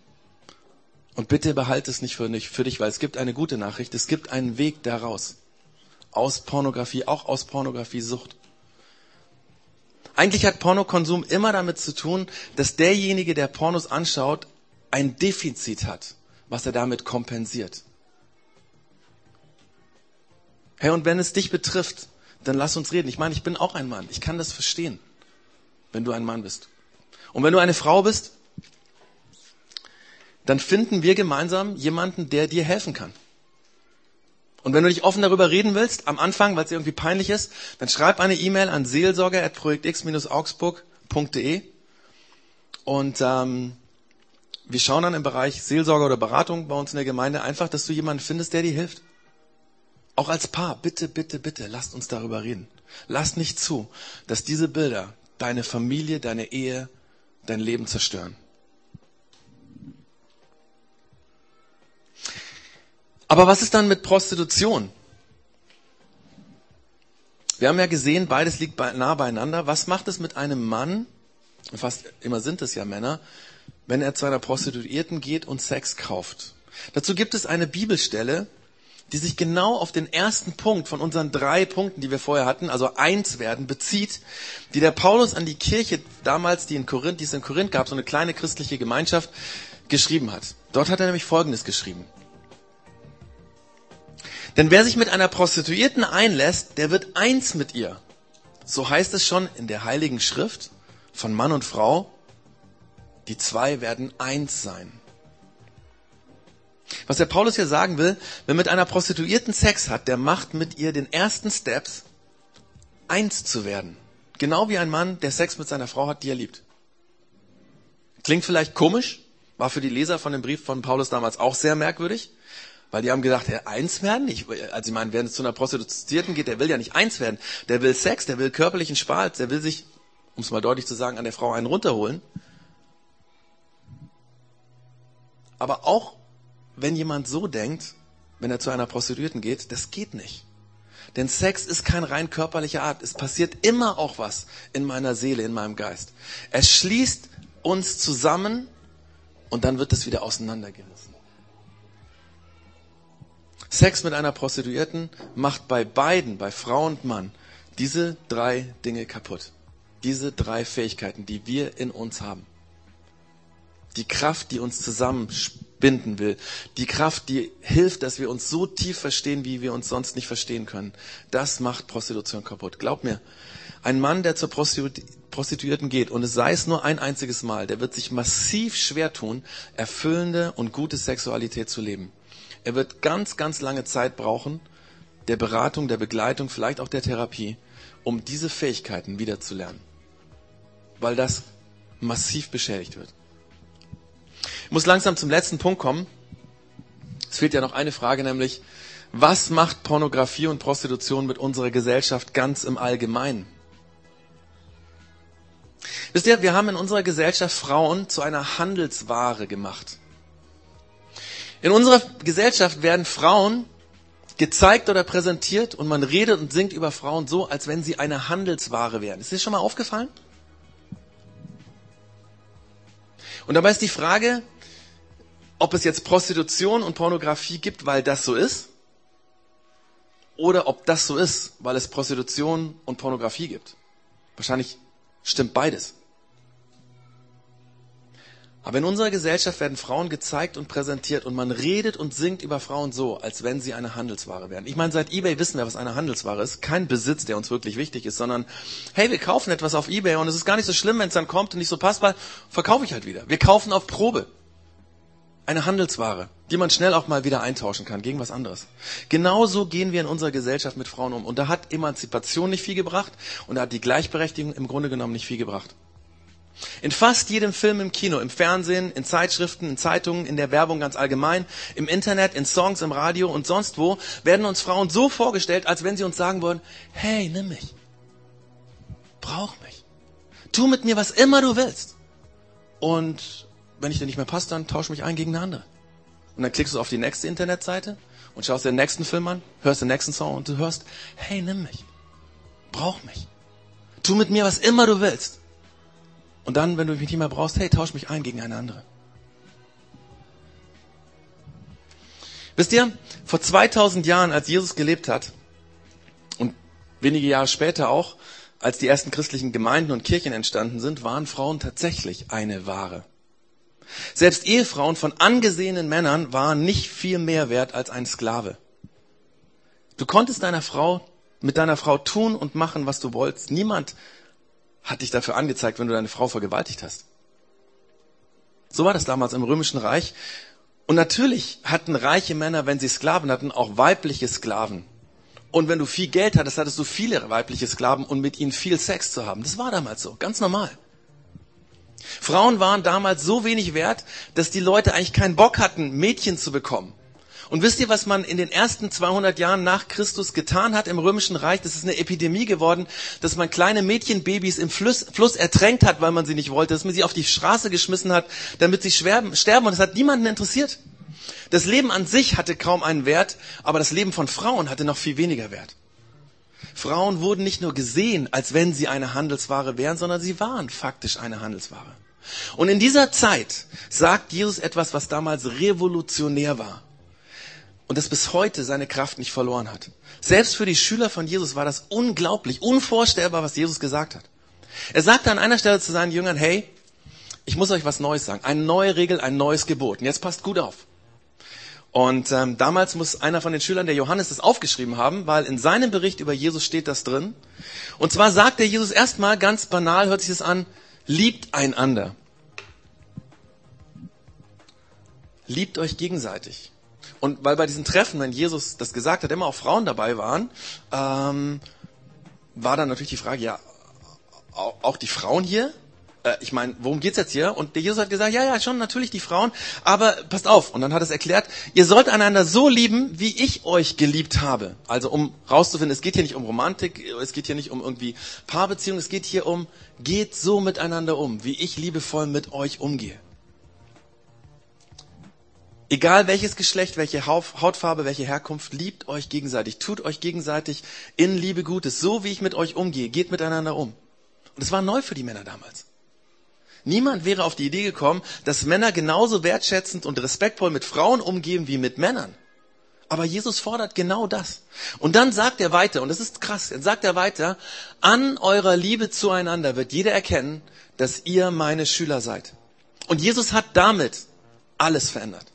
Und bitte behalte es nicht für, nicht für dich, weil es gibt eine gute Nachricht. Es gibt einen Weg daraus. Aus Pornografie, auch aus Pornografiesucht. Eigentlich hat Pornokonsum immer damit zu tun, dass derjenige, der Pornos anschaut, ein Defizit hat, was er damit kompensiert. Hey, und wenn es dich betrifft, dann lass uns reden. Ich meine, ich bin auch ein Mann. Ich kann das verstehen, wenn du ein Mann bist. Und wenn du eine Frau bist, dann finden wir gemeinsam jemanden, der dir helfen kann. Und wenn du dich offen darüber reden willst, am Anfang, weil es irgendwie peinlich ist, dann schreib eine E-Mail an seelsorger.projektx-augsburg.de und ähm, wir schauen dann im Bereich Seelsorger oder Beratung bei uns in der Gemeinde einfach, dass du jemanden findest, der dir hilft. Auch als Paar, bitte, bitte, bitte, lasst uns darüber reden. Lasst nicht zu, dass diese Bilder deine Familie, deine Ehe, dein Leben zerstören. Aber was ist dann mit Prostitution? Wir haben ja gesehen, beides liegt nah beieinander. Was macht es mit einem Mann, fast immer sind es ja Männer, wenn er zu einer Prostituierten geht und Sex kauft? Dazu gibt es eine Bibelstelle, die sich genau auf den ersten Punkt von unseren drei Punkten, die wir vorher hatten, also eins werden, bezieht, die der Paulus an die Kirche damals, die in Korinth, die es in Korinth gab, so eine kleine christliche Gemeinschaft, geschrieben hat. Dort hat er nämlich Folgendes geschrieben. Denn wer sich mit einer Prostituierten einlässt, der wird eins mit ihr. So heißt es schon in der Heiligen Schrift von Mann und Frau, die zwei werden eins sein. Was der Paulus hier sagen will, wer mit einer Prostituierten Sex hat, der macht mit ihr den ersten Steps, eins zu werden. Genau wie ein Mann, der Sex mit seiner Frau hat, die er liebt. Klingt vielleicht komisch, war für die Leser von dem Brief von Paulus damals auch sehr merkwürdig, weil die haben gedacht, ja, eins werden? Ich, also ich meine, wer zu einer Prostituierten geht, der will ja nicht eins werden. Der will Sex, der will körperlichen Spaß, der will sich, um es mal deutlich zu sagen, an der Frau einen runterholen. Aber auch wenn jemand so denkt, wenn er zu einer Prostituierten geht, das geht nicht. Denn Sex ist kein rein körperlicher Art. Es passiert immer auch was in meiner Seele, in meinem Geist. Es schließt uns zusammen und dann wird es wieder auseinandergerissen. Sex mit einer Prostituierten macht bei beiden, bei Frau und Mann, diese drei Dinge kaputt. Diese drei Fähigkeiten, die wir in uns haben. Die Kraft, die uns zusammenbinden will. Die Kraft, die hilft, dass wir uns so tief verstehen, wie wir uns sonst nicht verstehen können. Das macht Prostitution kaputt. Glaub mir, ein Mann, der zur Prostituierten geht, und es sei es nur ein einziges Mal, der wird sich massiv schwer tun, erfüllende und gute Sexualität zu leben. Er wird ganz, ganz lange Zeit brauchen, der Beratung, der Begleitung, vielleicht auch der Therapie, um diese Fähigkeiten wiederzulernen. Weil das massiv beschädigt wird. Ich muss langsam zum letzten Punkt kommen. Es fehlt ja noch eine Frage, nämlich, was macht Pornografie und Prostitution mit unserer Gesellschaft ganz im Allgemeinen? Wisst ihr, wir haben in unserer Gesellschaft Frauen zu einer Handelsware gemacht. In unserer Gesellschaft werden Frauen gezeigt oder präsentiert und man redet und singt über Frauen so, als wenn sie eine Handelsware wären. Ist dir schon mal aufgefallen? Und dabei ist die Frage, ob es jetzt Prostitution und Pornografie gibt, weil das so ist, oder ob das so ist, weil es Prostitution und Pornografie gibt. Wahrscheinlich stimmt beides. Aber in unserer Gesellschaft werden Frauen gezeigt und präsentiert und man redet und singt über Frauen so, als wenn sie eine Handelsware wären. Ich meine, seit eBay wissen wir, was eine Handelsware ist. Kein Besitz, der uns wirklich wichtig ist, sondern, hey, wir kaufen etwas auf eBay und es ist gar nicht so schlimm, wenn es dann kommt und nicht so passt, weil verkaufe ich halt wieder. Wir kaufen auf Probe. Eine Handelsware, die man schnell auch mal wieder eintauschen kann gegen was anderes. Genauso gehen wir in unserer Gesellschaft mit Frauen um. Und da hat Emanzipation nicht viel gebracht und da hat die Gleichberechtigung im Grunde genommen nicht viel gebracht. In fast jedem Film im Kino, im Fernsehen, in Zeitschriften, in Zeitungen, in der Werbung ganz allgemein, im Internet, in Songs, im Radio und sonst wo werden uns Frauen so vorgestellt, als wenn sie uns sagen wollen, hey, nimm mich. Brauch mich. Tu mit mir, was immer du willst. Und wenn ich dir nicht mehr passt, dann tausch mich ein gegen eine andere. Und dann klickst du auf die nächste Internetseite und schaust den nächsten Film an, hörst den nächsten Song und du hörst, hey, nimm mich. Brauch mich. Tu mit mir, was immer du willst. Und dann, wenn du mich nicht mehr brauchst, hey, tausch mich ein gegen eine andere. Wisst ihr, vor 2000 Jahren, als Jesus gelebt hat, und wenige Jahre später auch, als die ersten christlichen Gemeinden und Kirchen entstanden sind, waren Frauen tatsächlich eine Ware. Selbst Ehefrauen von angesehenen Männern waren nicht viel mehr wert als ein Sklave. Du konntest deiner Frau, mit deiner Frau tun und machen, was du wolltest. Niemand hat dich dafür angezeigt, wenn du deine Frau vergewaltigt hast. So war das damals im Römischen Reich. Und natürlich hatten reiche Männer, wenn sie Sklaven hatten, auch weibliche Sklaven. Und wenn du viel Geld hattest, hattest du viele weibliche Sklaven und mit ihnen viel Sex zu haben. Das war damals so, ganz normal. Frauen waren damals so wenig wert, dass die Leute eigentlich keinen Bock hatten, Mädchen zu bekommen. Und wisst ihr, was man in den ersten 200 Jahren nach Christus getan hat im Römischen Reich? Das ist eine Epidemie geworden, dass man kleine Mädchenbabys im Fluss, Fluss ertränkt hat, weil man sie nicht wollte, dass man sie auf die Straße geschmissen hat, damit sie sterben. Und das hat niemanden interessiert. Das Leben an sich hatte kaum einen Wert, aber das Leben von Frauen hatte noch viel weniger Wert. Frauen wurden nicht nur gesehen, als wenn sie eine Handelsware wären, sondern sie waren faktisch eine Handelsware. Und in dieser Zeit sagt Jesus etwas, was damals revolutionär war und das bis heute seine Kraft nicht verloren hat. Selbst für die Schüler von Jesus war das unglaublich, unvorstellbar, was Jesus gesagt hat. Er sagte an einer Stelle zu seinen Jüngern, hey, ich muss euch was Neues sagen. Eine neue Regel, ein neues Gebot. Und jetzt passt gut auf. Und ähm, damals muss einer von den Schülern, der Johannes, das aufgeschrieben haben, weil in seinem Bericht über Jesus steht das drin. Und zwar sagt der Jesus erstmal ganz banal, hört sich das an, liebt einander. Liebt euch gegenseitig. Und weil bei diesen Treffen, wenn Jesus das gesagt hat, immer auch Frauen dabei waren, ähm, war dann natürlich die Frage, ja, auch die Frauen hier? Äh, ich meine, worum geht's jetzt hier? Und der Jesus hat gesagt, ja, ja, schon natürlich die Frauen, aber passt auf. Und dann hat es erklärt, ihr sollt einander so lieben, wie ich euch geliebt habe. Also um rauszufinden, es geht hier nicht um Romantik, es geht hier nicht um irgendwie Paarbeziehung, es geht hier um, geht so miteinander um, wie ich liebevoll mit euch umgehe. Egal welches Geschlecht, welche Hautfarbe, welche Herkunft, liebt euch gegenseitig, tut euch gegenseitig in Liebe Gutes, so wie ich mit euch umgehe, geht miteinander um. Und es war neu für die Männer damals. Niemand wäre auf die Idee gekommen, dass Männer genauso wertschätzend und respektvoll mit Frauen umgehen wie mit Männern. Aber Jesus fordert genau das. Und dann sagt er weiter, und das ist krass, dann sagt er weiter, an eurer Liebe zueinander wird jeder erkennen, dass ihr meine Schüler seid. Und Jesus hat damit alles verändert.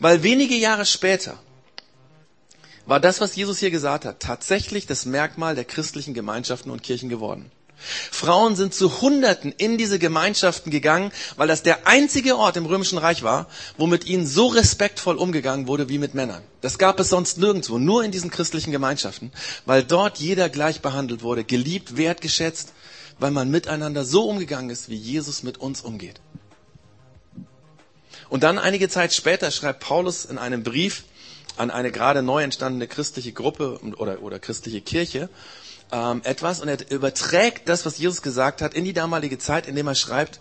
Weil wenige Jahre später war das, was Jesus hier gesagt hat, tatsächlich das Merkmal der christlichen Gemeinschaften und Kirchen geworden. Frauen sind zu Hunderten in diese Gemeinschaften gegangen, weil das der einzige Ort im Römischen Reich war, wo mit ihnen so respektvoll umgegangen wurde wie mit Männern. Das gab es sonst nirgendwo, nur in diesen christlichen Gemeinschaften, weil dort jeder gleich behandelt wurde, geliebt, wertgeschätzt, weil man miteinander so umgegangen ist, wie Jesus mit uns umgeht. Und dann einige Zeit später schreibt Paulus in einem Brief an eine gerade neu entstandene christliche Gruppe oder, oder christliche Kirche ähm, etwas und er überträgt das, was Jesus gesagt hat, in die damalige Zeit, indem er schreibt,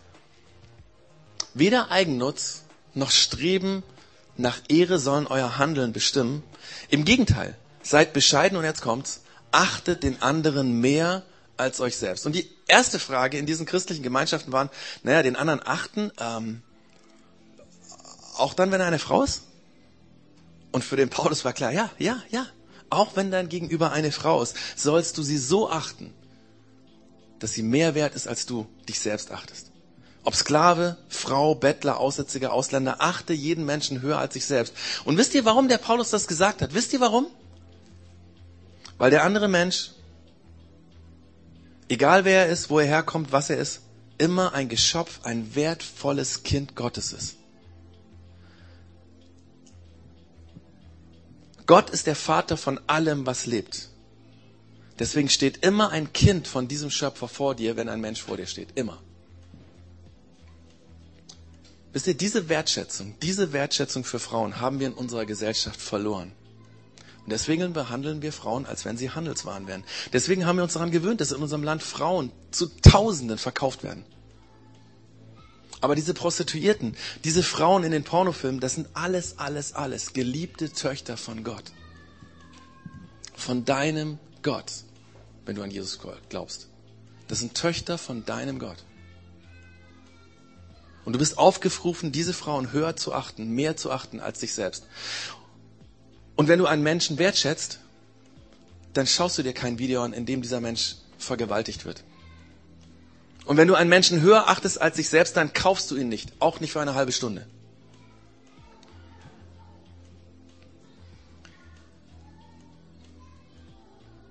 weder Eigennutz noch Streben nach Ehre sollen euer Handeln bestimmen. Im Gegenteil, seid bescheiden und jetzt kommt's, achtet den anderen mehr als euch selbst. Und die erste Frage in diesen christlichen Gemeinschaften waren, naja, den anderen achten, ähm, auch dann, wenn er eine Frau ist? Und für den Paulus war klar, ja, ja, ja. Auch wenn dein Gegenüber eine Frau ist, sollst du sie so achten, dass sie mehr wert ist, als du dich selbst achtest. Ob Sklave, Frau, Bettler, Aussätziger, Ausländer, achte jeden Menschen höher als sich selbst. Und wisst ihr, warum der Paulus das gesagt hat? Wisst ihr warum? Weil der andere Mensch, egal wer er ist, wo er herkommt, was er ist, immer ein Geschöpf, ein wertvolles Kind Gottes ist. Gott ist der Vater von allem, was lebt. Deswegen steht immer ein Kind von diesem Schöpfer vor dir, wenn ein Mensch vor dir steht. Immer. Wisst ihr, diese Wertschätzung, diese Wertschätzung für Frauen haben wir in unserer Gesellschaft verloren. Und deswegen behandeln wir Frauen, als wenn sie Handelswaren wären. Deswegen haben wir uns daran gewöhnt, dass in unserem Land Frauen zu Tausenden verkauft werden. Aber diese Prostituierten, diese Frauen in den Pornofilmen, das sind alles, alles, alles geliebte Töchter von Gott. Von deinem Gott, wenn du an Jesus glaubst. Das sind Töchter von deinem Gott. Und du bist aufgerufen, diese Frauen höher zu achten, mehr zu achten als dich selbst. Und wenn du einen Menschen wertschätzt, dann schaust du dir kein Video an, in dem dieser Mensch vergewaltigt wird. Und wenn du einen Menschen höher achtest als dich selbst, dann kaufst du ihn nicht, auch nicht für eine halbe Stunde.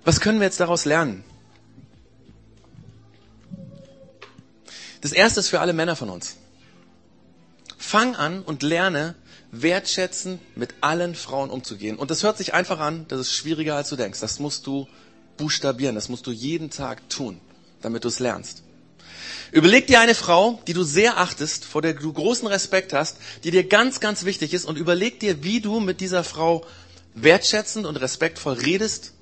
Was können wir jetzt daraus lernen? Das erste ist für alle Männer von uns. Fang an und lerne, wertschätzend mit allen Frauen umzugehen. Und das hört sich einfach an, das ist schwieriger als du denkst. Das musst du buchstabieren, das musst du jeden Tag tun, damit du es lernst. Überleg dir eine Frau, die du sehr achtest, vor der du großen Respekt hast, die dir ganz, ganz wichtig ist und überleg dir, wie du mit dieser Frau wertschätzend und respektvoll redest,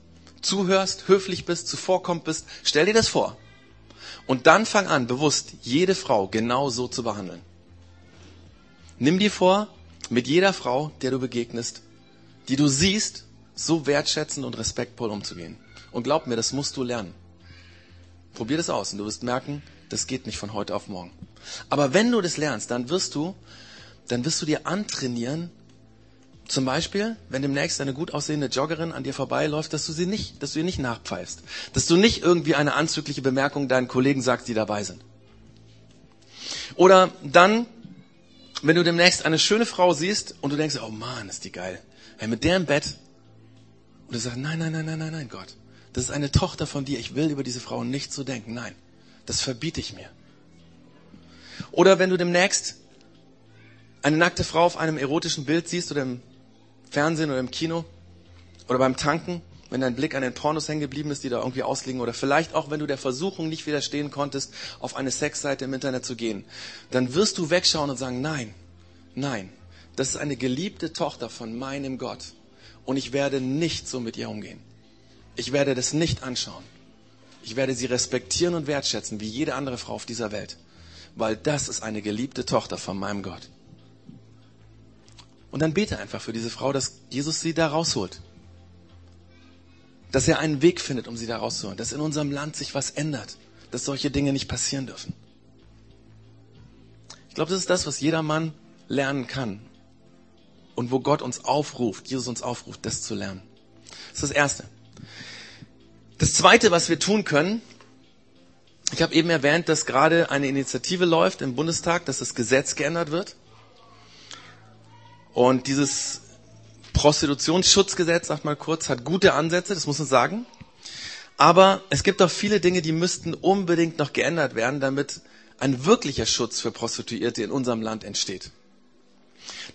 zuhörst, höflich bist, zuvorkommt bist. Stell dir das vor. Und dann fang an, bewusst jede Frau genau so zu behandeln. Nimm dir vor, mit jeder Frau, der du begegnest, die du siehst, so wertschätzend und respektvoll umzugehen. Und glaub mir, das musst du lernen. Probier das aus und du wirst merken, das geht nicht von heute auf morgen. Aber wenn du das lernst, dann wirst du, dann wirst du dir antrainieren, zum Beispiel, wenn demnächst eine gut aussehende Joggerin an dir vorbeiläuft, dass du sie nicht, dass du ihr nicht nachpfeifst. Dass du nicht irgendwie eine anzügliche Bemerkung deinen Kollegen sagst, die dabei sind. Oder dann, wenn du demnächst eine schöne Frau siehst und du denkst, oh Mann, ist die geil. Hey, mit der im Bett. Und du sagst, nein, nein, nein, nein, nein, nein, Gott. Das ist eine Tochter von dir. Ich will über diese Frau nicht so denken. Nein. Das verbiete ich mir. Oder wenn du demnächst eine nackte Frau auf einem erotischen Bild siehst oder im Fernsehen oder im Kino oder beim Tanken, wenn dein Blick an den Pornos hängen geblieben ist, die da irgendwie ausliegen, oder vielleicht auch, wenn du der Versuchung nicht widerstehen konntest, auf eine Sexseite im Internet zu gehen, dann wirst du wegschauen und sagen, nein, nein, das ist eine geliebte Tochter von meinem Gott und ich werde nicht so mit ihr umgehen. Ich werde das nicht anschauen. Ich werde sie respektieren und wertschätzen wie jede andere Frau auf dieser Welt, weil das ist eine geliebte Tochter von meinem Gott. Und dann bete einfach für diese Frau, dass Jesus sie da rausholt. Dass er einen Weg findet, um sie da rauszuholen. Dass in unserem Land sich was ändert. Dass solche Dinge nicht passieren dürfen. Ich glaube, das ist das, was jeder Mann lernen kann. Und wo Gott uns aufruft, Jesus uns aufruft, das zu lernen. Das ist das Erste. Das Zweite, was wir tun können, ich habe eben erwähnt, dass gerade eine Initiative läuft im Bundestag, dass das Gesetz geändert wird. Und dieses Prostitutionsschutzgesetz, sagt mal kurz, hat gute Ansätze, das muss man sagen. Aber es gibt auch viele Dinge, die müssten unbedingt noch geändert werden, damit ein wirklicher Schutz für Prostituierte in unserem Land entsteht.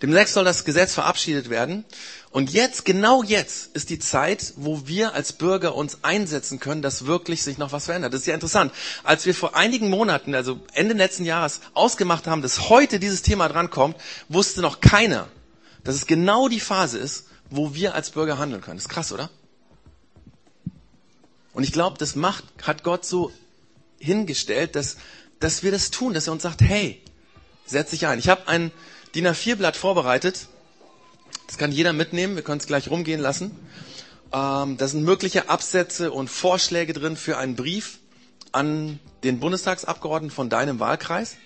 Demnächst soll das Gesetz verabschiedet werden. Und jetzt, genau jetzt, ist die Zeit, wo wir als Bürger uns einsetzen können, dass wirklich sich noch was verändert. Das ist ja interessant. Als wir vor einigen Monaten, also Ende letzten Jahres, ausgemacht haben, dass heute dieses Thema drankommt, wusste noch keiner, dass es genau die Phase ist, wo wir als Bürger handeln können. Das ist krass, oder? Und ich glaube, das macht, hat Gott so hingestellt, dass, dass wir das tun, dass er uns sagt, hey, setz dich ein. Ich habe ein DIN A4-Blatt vorbereitet das kann jeder mitnehmen. Wir können es gleich rumgehen lassen. Ähm, da sind mögliche Absätze und Vorschläge drin für einen Brief an den Bundestagsabgeordneten von deinem Wahlkreis.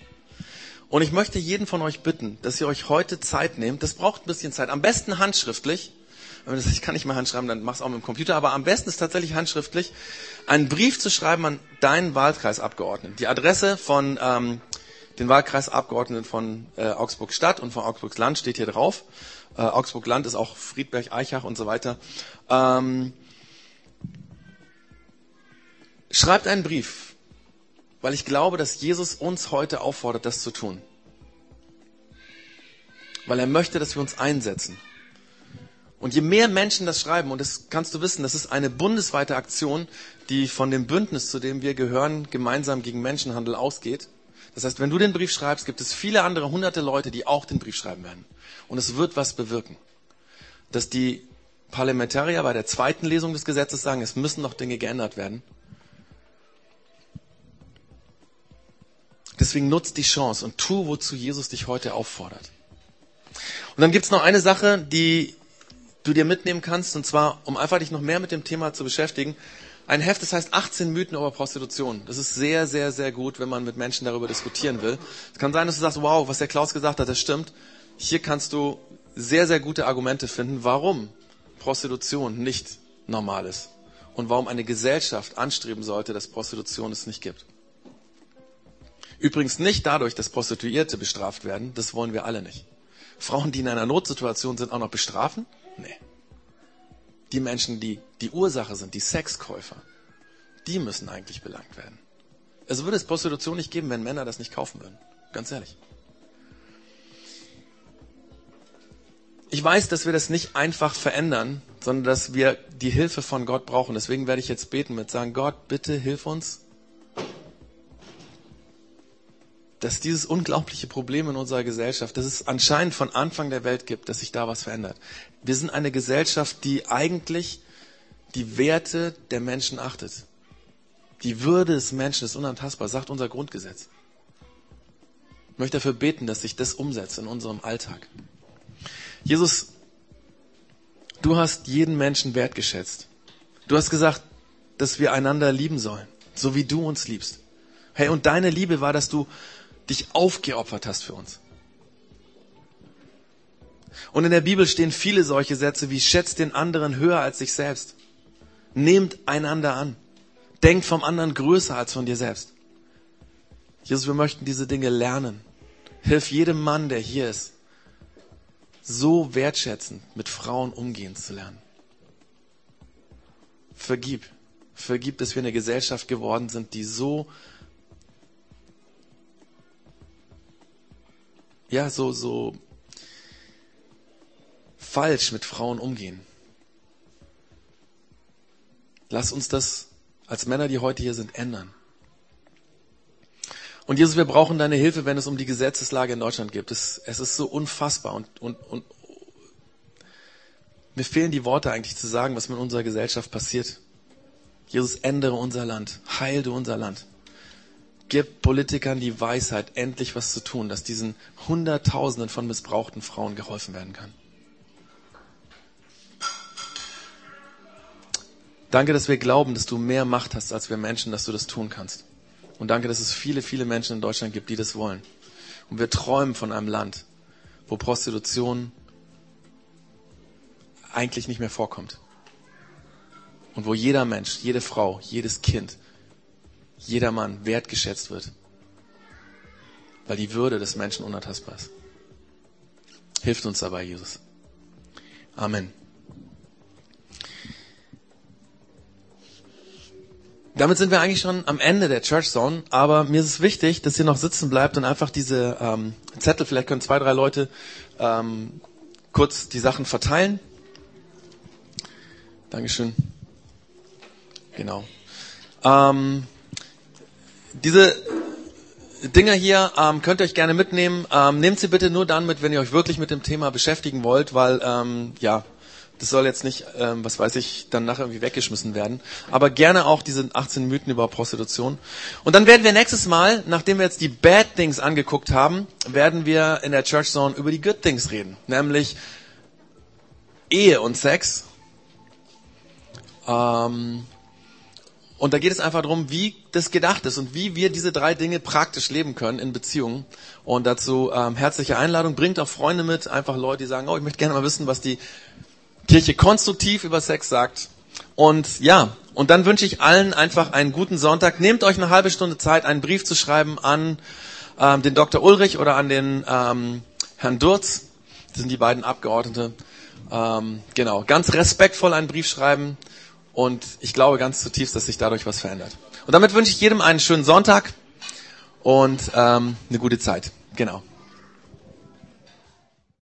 Und ich möchte jeden von euch bitten, dass ihr euch heute Zeit nehmt. Das braucht ein bisschen Zeit. Am besten handschriftlich. Ich kann nicht mehr handschreiben, dann mach's auch mit dem Computer. Aber am besten ist tatsächlich handschriftlich, einen Brief zu schreiben an deinen Wahlkreisabgeordneten. Die Adresse von ähm, den Wahlkreisabgeordneten von äh, Augsburg Stadt und von Augsburg Land steht hier drauf. Äh, Augsburg Land ist auch Friedberg, Eichach und so weiter. Ähm, schreibt einen Brief, weil ich glaube, dass Jesus uns heute auffordert, das zu tun. Weil er möchte, dass wir uns einsetzen. Und je mehr Menschen das schreiben, und das kannst du wissen, das ist eine bundesweite Aktion, die von dem Bündnis, zu dem wir gehören, gemeinsam gegen Menschenhandel ausgeht. Das heißt, wenn du den Brief schreibst, gibt es viele andere hunderte Leute, die auch den Brief schreiben werden. Und es wird was bewirken. Dass die Parlamentarier bei der zweiten Lesung des Gesetzes sagen, es müssen noch Dinge geändert werden. Deswegen nutzt die Chance und tu, wozu Jesus dich heute auffordert. Und dann gibt's noch eine Sache, die du dir mitnehmen kannst, und zwar, um einfach dich noch mehr mit dem Thema zu beschäftigen. Ein Heft, das heißt 18 Mythen über Prostitution. Das ist sehr, sehr, sehr gut, wenn man mit Menschen darüber diskutieren will. Es kann sein, dass du sagst, wow, was der Klaus gesagt hat, das stimmt. Hier kannst du sehr, sehr gute Argumente finden, warum Prostitution nicht normal ist. Und warum eine Gesellschaft anstreben sollte, dass Prostitution es nicht gibt. Übrigens nicht dadurch, dass Prostituierte bestraft werden. Das wollen wir alle nicht. Frauen, die in einer Notsituation sind, auch noch bestrafen? Nee die Menschen, die die Ursache sind, die Sexkäufer, die müssen eigentlich belangt werden. Es würde es Prostitution nicht geben, wenn Männer das nicht kaufen würden. Ganz ehrlich. Ich weiß, dass wir das nicht einfach verändern, sondern dass wir die Hilfe von Gott brauchen. Deswegen werde ich jetzt beten mit sagen, Gott, bitte hilf uns, dass dieses unglaubliche Problem in unserer Gesellschaft, das es anscheinend von Anfang der Welt gibt, dass sich da was verändert. Wir sind eine Gesellschaft, die eigentlich die Werte der Menschen achtet. Die Würde des Menschen ist unantastbar, sagt unser Grundgesetz. Ich möchte dafür beten, dass sich das umsetzt in unserem Alltag. Jesus, du hast jeden Menschen wertgeschätzt. Du hast gesagt, dass wir einander lieben sollen, so wie du uns liebst. Hey, und deine Liebe war, dass du dich aufgeopfert hast für uns. Und in der Bibel stehen viele solche Sätze wie schätzt den anderen höher als sich selbst. Nehmt einander an. Denkt vom anderen größer als von dir selbst. Jesus, wir möchten diese Dinge lernen. Hilf jedem Mann, der hier ist, so wertschätzend mit Frauen umgehen zu lernen. Vergib. Vergib, dass wir eine Gesellschaft geworden sind, die so ja, so, so falsch mit Frauen umgehen. Lass uns das als Männer, die heute hier sind, ändern. Und Jesus, wir brauchen deine Hilfe, wenn es um die Gesetzeslage in Deutschland geht. Es, es ist so unfassbar und, und, und mir fehlen die Worte eigentlich zu sagen, was mit unserer Gesellschaft passiert. Jesus, ändere unser Land, heil du unser Land. Gib Politikern die Weisheit, endlich was zu tun, dass diesen Hunderttausenden von missbrauchten Frauen geholfen werden kann. Danke, dass wir glauben, dass du mehr Macht hast als wir Menschen, dass du das tun kannst. Und danke, dass es viele, viele Menschen in Deutschland gibt, die das wollen. Und wir träumen von einem Land, wo Prostitution eigentlich nicht mehr vorkommt. Und wo jeder Mensch, jede Frau, jedes Kind, jeder Mann wertgeschätzt wird. Weil die Würde des Menschen unantastbar ist. Hilft uns dabei, Jesus. Amen. Damit sind wir eigentlich schon am Ende der Church Zone, aber mir ist es wichtig, dass ihr noch sitzen bleibt und einfach diese ähm, Zettel, vielleicht können zwei, drei Leute ähm, kurz die Sachen verteilen. Dankeschön. Genau. Ähm, diese Dinger hier ähm, könnt ihr euch gerne mitnehmen. Ähm, nehmt sie bitte nur dann mit, wenn ihr euch wirklich mit dem Thema beschäftigen wollt, weil ähm, ja, das soll jetzt nicht, ähm, was weiß ich, dann nachher irgendwie weggeschmissen werden. Aber gerne auch diese 18 Mythen über Prostitution. Und dann werden wir nächstes Mal, nachdem wir jetzt die Bad Things angeguckt haben, werden wir in der Church Zone über die Good Things reden. Nämlich Ehe und Sex. Ähm, und da geht es einfach darum, wie das gedacht ist und wie wir diese drei Dinge praktisch leben können in Beziehungen. Und dazu ähm, herzliche Einladung. Bringt auch Freunde mit, einfach Leute, die sagen, oh, ich möchte gerne mal wissen, was die Kirche konstruktiv über Sex sagt. Und ja, und dann wünsche ich allen einfach einen guten Sonntag. Nehmt euch eine halbe Stunde Zeit, einen Brief zu schreiben an ähm, den Dr. Ulrich oder an den ähm, Herrn Durz. Das sind die beiden Abgeordnete. Ähm, genau, ganz respektvoll einen Brief schreiben. Und ich glaube ganz zutiefst, dass sich dadurch was verändert. Und damit wünsche ich jedem einen schönen Sonntag und ähm, eine gute Zeit. Genau.